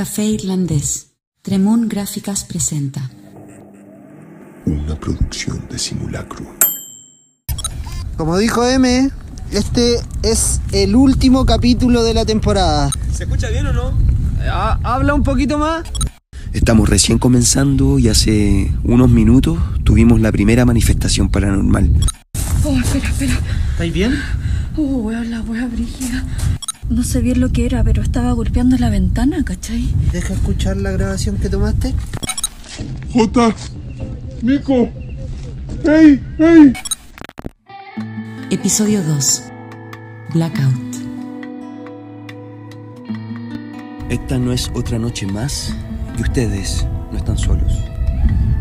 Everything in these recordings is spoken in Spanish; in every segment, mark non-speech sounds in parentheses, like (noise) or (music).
Café Irlandés. Tremón Gráficas presenta. Una producción de simulacro. Como dijo M, este es el último capítulo de la temporada. ¿Se escucha bien o no? Ah, Habla un poquito más. Estamos recién comenzando y hace unos minutos tuvimos la primera manifestación paranormal. Oh, espera, espera. ¿Estáis bien? Oh, weón, la wea brígida. No sé bien lo que era, pero estaba golpeando la ventana, ¿cachai? Deja escuchar la grabación que tomaste. Jota, Nico, hey, hey. Episodio 2. Blackout. Esta no es otra noche más y ustedes no están solos.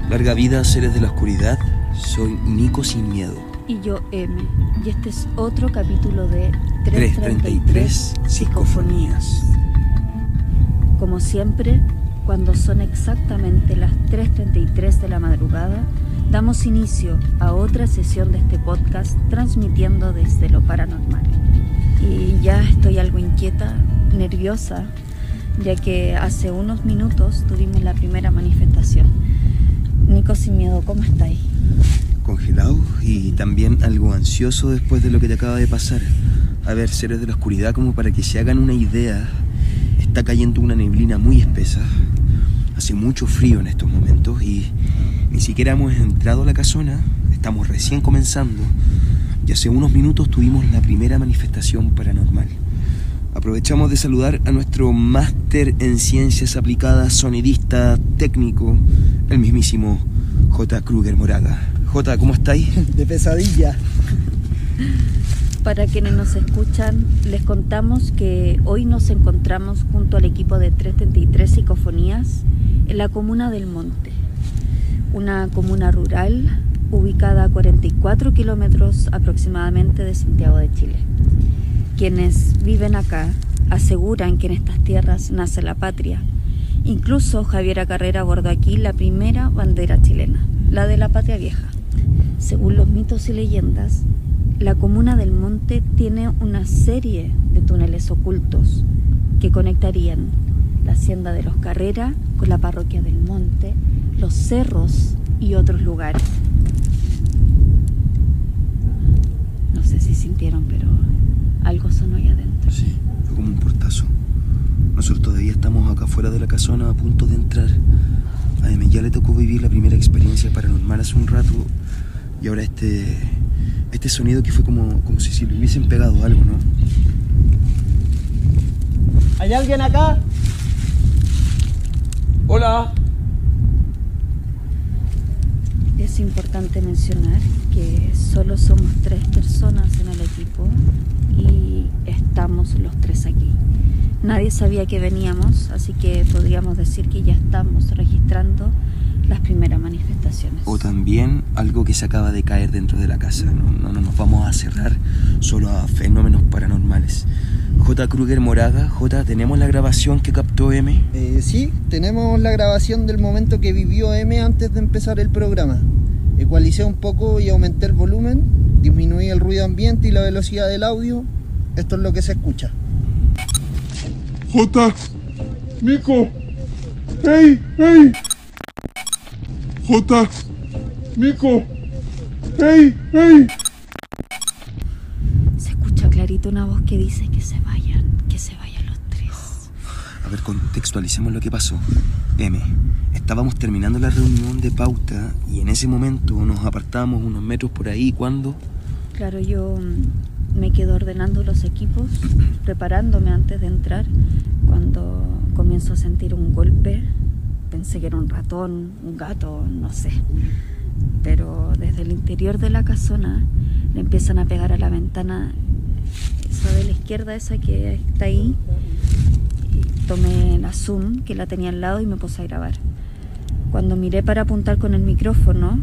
Larga vida, seres de la oscuridad. Soy Nico sin miedo. Y yo M. Y este es otro capítulo de 333 psicofonías. Como siempre, cuando son exactamente las 3.33 de la madrugada, damos inicio a otra sesión de este podcast transmitiendo desde lo paranormal. Y ya estoy algo inquieta, nerviosa, ya que hace unos minutos tuvimos la primera manifestación. Nico sin miedo, ¿cómo estáis? Congelado y también algo ansioso después de lo que te acaba de pasar. A ver, seres de la oscuridad, como para que se hagan una idea, está cayendo una neblina muy espesa. Hace mucho frío en estos momentos y ni siquiera hemos entrado a la casona, estamos recién comenzando y hace unos minutos tuvimos la primera manifestación paranormal. Aprovechamos de saludar a nuestro máster en ciencias aplicadas, sonidista, técnico, el mismísimo J. Kruger Moraga. J, ¿cómo estáis? (laughs) De pesadilla. Para quienes nos escuchan, les contamos que hoy nos encontramos junto al equipo de 333 Psicofonías en la comuna del Monte, una comuna rural ubicada a 44 kilómetros aproximadamente de Santiago de Chile. Quienes viven acá aseguran que en estas tierras nace la patria. Incluso Javiera Carrera abordó aquí la primera bandera chilena, la de la patria vieja. Según los mitos y leyendas, la comuna del Monte tiene una serie de túneles ocultos que conectarían la hacienda de los Carrera con la parroquia del Monte, los cerros y otros lugares. No sé si sintieron, pero algo sonó ahí adentro. Sí, fue como un portazo. Nosotros todavía estamos acá fuera de la casona a punto de entrar. A Eme ya le tocó vivir la primera experiencia paranormal hace un rato y ahora este este sonido que fue como, como si, si le hubiesen pegado algo, ¿no? ¿Hay alguien acá? Hola. Es importante mencionar que solo somos tres personas en el equipo y estamos los tres aquí. Nadie sabía que veníamos, así que podríamos decir que ya estamos registrando las primeras manifestaciones. O también algo que se acaba de caer dentro de la casa. No, no, no nos vamos a cerrar solo a fenómenos paranormales. J. Kruger Moraga, J, ¿tenemos la grabación que captó M? Eh, sí, tenemos la grabación del momento que vivió M antes de empezar el programa. Ecualicé un poco y aumenté el volumen, disminuí el ruido ambiente y la velocidad del audio. Esto es lo que se escucha. Jota, Nico, hey, hey. Jota, Nico, hey, hey. Se escucha clarito una voz que dice que se vayan, que se vayan los tres. A ver, contextualicemos lo que pasó. M, estábamos terminando la reunión de pauta y en ese momento nos apartamos unos metros por ahí cuando... Claro, yo mm, me quedo ordenando los equipos, preparándome antes de entrar, cuando comienzo a sentir un golpe. Pensé que era un ratón, un gato, no sé. Pero desde el interior de la casona le empiezan a pegar a la ventana, esa de la izquierda, esa que está ahí. Tomé la Zoom, que la tenía al lado, y me puse a grabar. Cuando miré para apuntar con el micrófono,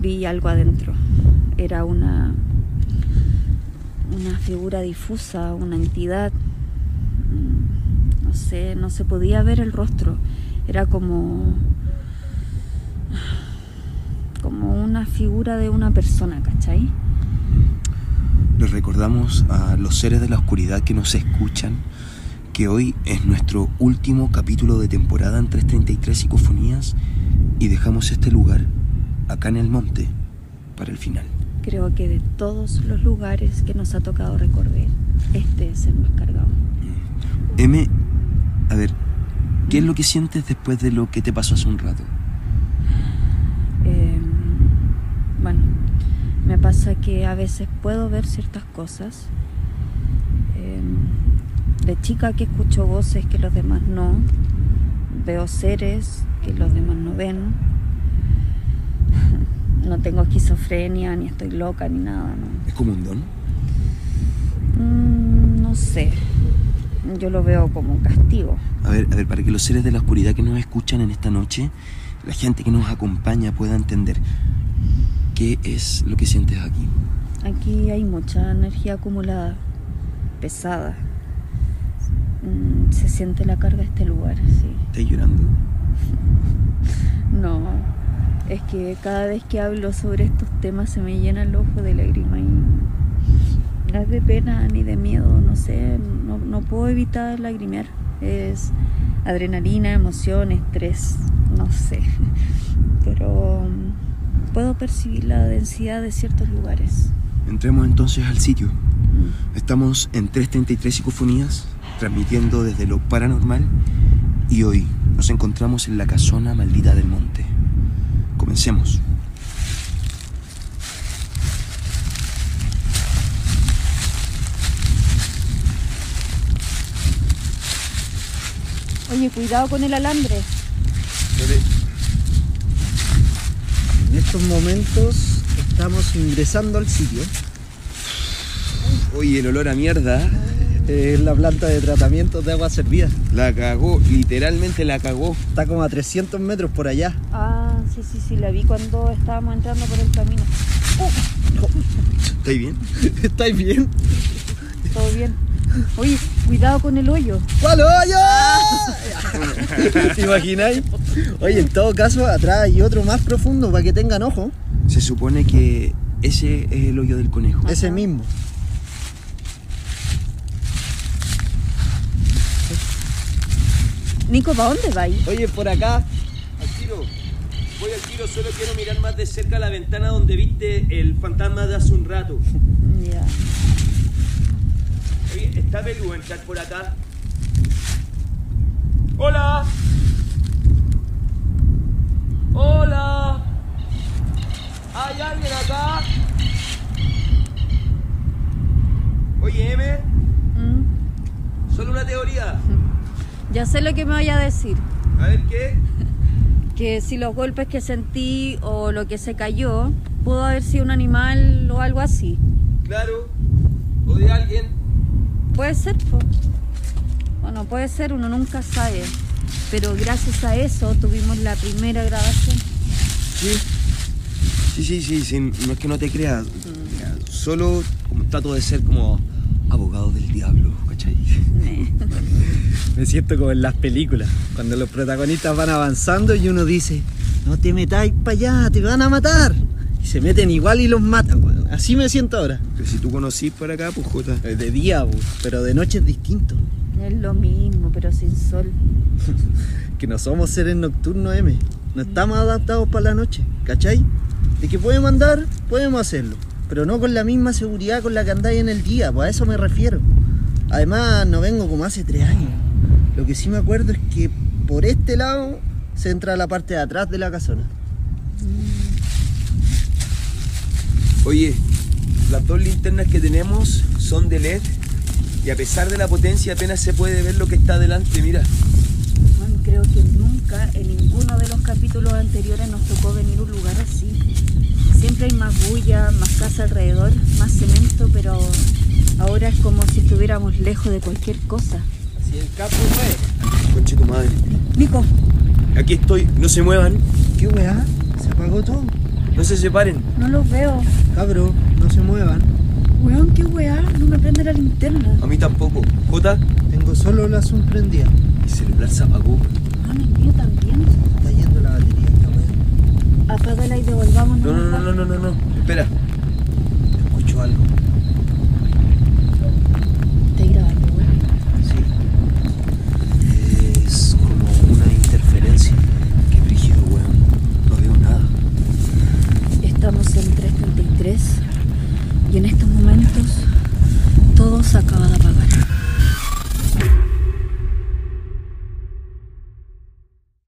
vi algo adentro. Era una, una figura difusa, una entidad. Mm, No sé, no se podía ver el rostro. Era como. como una figura de una persona, ¿cachai? Les recordamos a los seres de la oscuridad que nos escuchan que hoy es nuestro último capítulo de temporada en 333 psicofonías y dejamos este lugar acá en el monte para el final. Creo que de todos los lugares que nos ha tocado recorrer, este es el más cargado. M, a ver, ¿qué es lo que sientes después de lo que te pasó hace un rato? Eh, bueno, me pasa que a veces puedo ver ciertas cosas. Eh, de chica que escucho voces que los demás no. Veo seres que los demás no ven. (laughs) No tengo esquizofrenia, ni estoy loca, ni nada, ¿no? ¿Es como un don? Mm, no sé. Yo lo veo como un castigo. A ver, a ver, para que los seres de la oscuridad que nos escuchan en esta noche, la gente que nos acompaña pueda entender qué es lo que sientes aquí. Aquí hay mucha energía acumulada, pesada. Mm, se siente la carga de este lugar, sí. ¿Estás llorando? (laughs) No, es que cada vez que hablo sobre estos temas se me llena el ojo de lágrimas es de pena ni de miedo, no sé, no, no puedo evitar lagrimear. Es adrenalina, emoción, estrés, no sé, (laughs) pero mm, puedo percibir la densidad de ciertos lugares. Entremos entonces al sitio. Estamos en 333 psicofonías, transmitiendo desde lo paranormal y hoy nos encontramos en la casona maldita del monte. Comencemos. Oye, cuidado con el alambre. En estos momentos estamos ingresando al sitio. Oye, el olor a mierda. Es la planta de tratamiento de agua servida. La cagó, literalmente la cagó. Está como a 300 metros por allá. Ah, sí, sí, sí, la vi cuando estábamos entrando por el camino. ¿Estáis bien? (laughs) ¿Estáis bien? Todo bien. (laughs) Oye, cuidado con el hoyo. ¿Cuál hoyo? (laughs) ¿Te imagináis? Oye, en todo caso, atrás hay otro más profundo para que tengan ojo. Se supone que ese es el hoyo del conejo. Ese mismo. Nico, ¿para dónde vais? Oye, por acá. Al tiro. Voy al tiro, solo quiero mirar más de cerca la ventana donde viste el fantasma de hace un rato. Ya. Oye, ¿está peludo entrar por acá? ¡Hola! ¡Hola! ¿Hay alguien acá? Oye, M, Mm, solo una teoría. Ya sé lo que me vaya a decir. A ver qué. (laughs) Que si los golpes que sentí o lo que se cayó pudo haber sido un animal o algo así. Claro. O de alguien. Puede ser, po. Bueno, puede ser, uno nunca sabe. Pero gracias a eso tuvimos la primera grabación. Sí. Sí, sí, sí, sí, no es que no te creas. Mira, Solo como trato de ser como abogado del diablo, ¿cachai? (laughs) Me siento como en las películas, cuando los protagonistas van avanzando y uno dice, no te metáis para allá, te van a matar. Y se meten igual y los matan, weón. Así me siento ahora. Pero si tú conocís por acá, pues Jota. Eh, De día, bu, pero de noche es distinto. Es lo mismo, pero sin sol. (laughs) Que no somos seres nocturnos, M. No estamos adaptados para la noche, ¿cachai? De que podemos andar, podemos hacerlo. Pero no con la misma seguridad con la que andáis en el día, pues a eso me refiero. Además, no vengo como hace tres años. Lo que sí me acuerdo es que por este lado se entra a la parte de atrás de la casona. Oye, las dos linternas que tenemos son de LED y a pesar de la potencia apenas se puede ver lo que está delante, mira. Bueno, creo que nunca en ninguno de los capítulos anteriores nos tocó venir a un lugar así. Siempre hay más bulla, más casa alrededor, más cemento, pero ahora es como si estuviéramos lejos de cualquier cosa. Si el capo fue. Conche tu madre. Nico, Aquí estoy, no se muevan, ¿Qué weá? Se apagó todo. No se separen. no los veo. Cabro, no se muevan. Weón, qué weá, no me prende la linterna. A mí tampoco. Jota, Tengo solo la azul prendida. mi celular se apagó. Ah, el mío también. Está yendo la batería esta weá. Apágala y devolvámonos. No, no, no, no, no, no, no. Espera.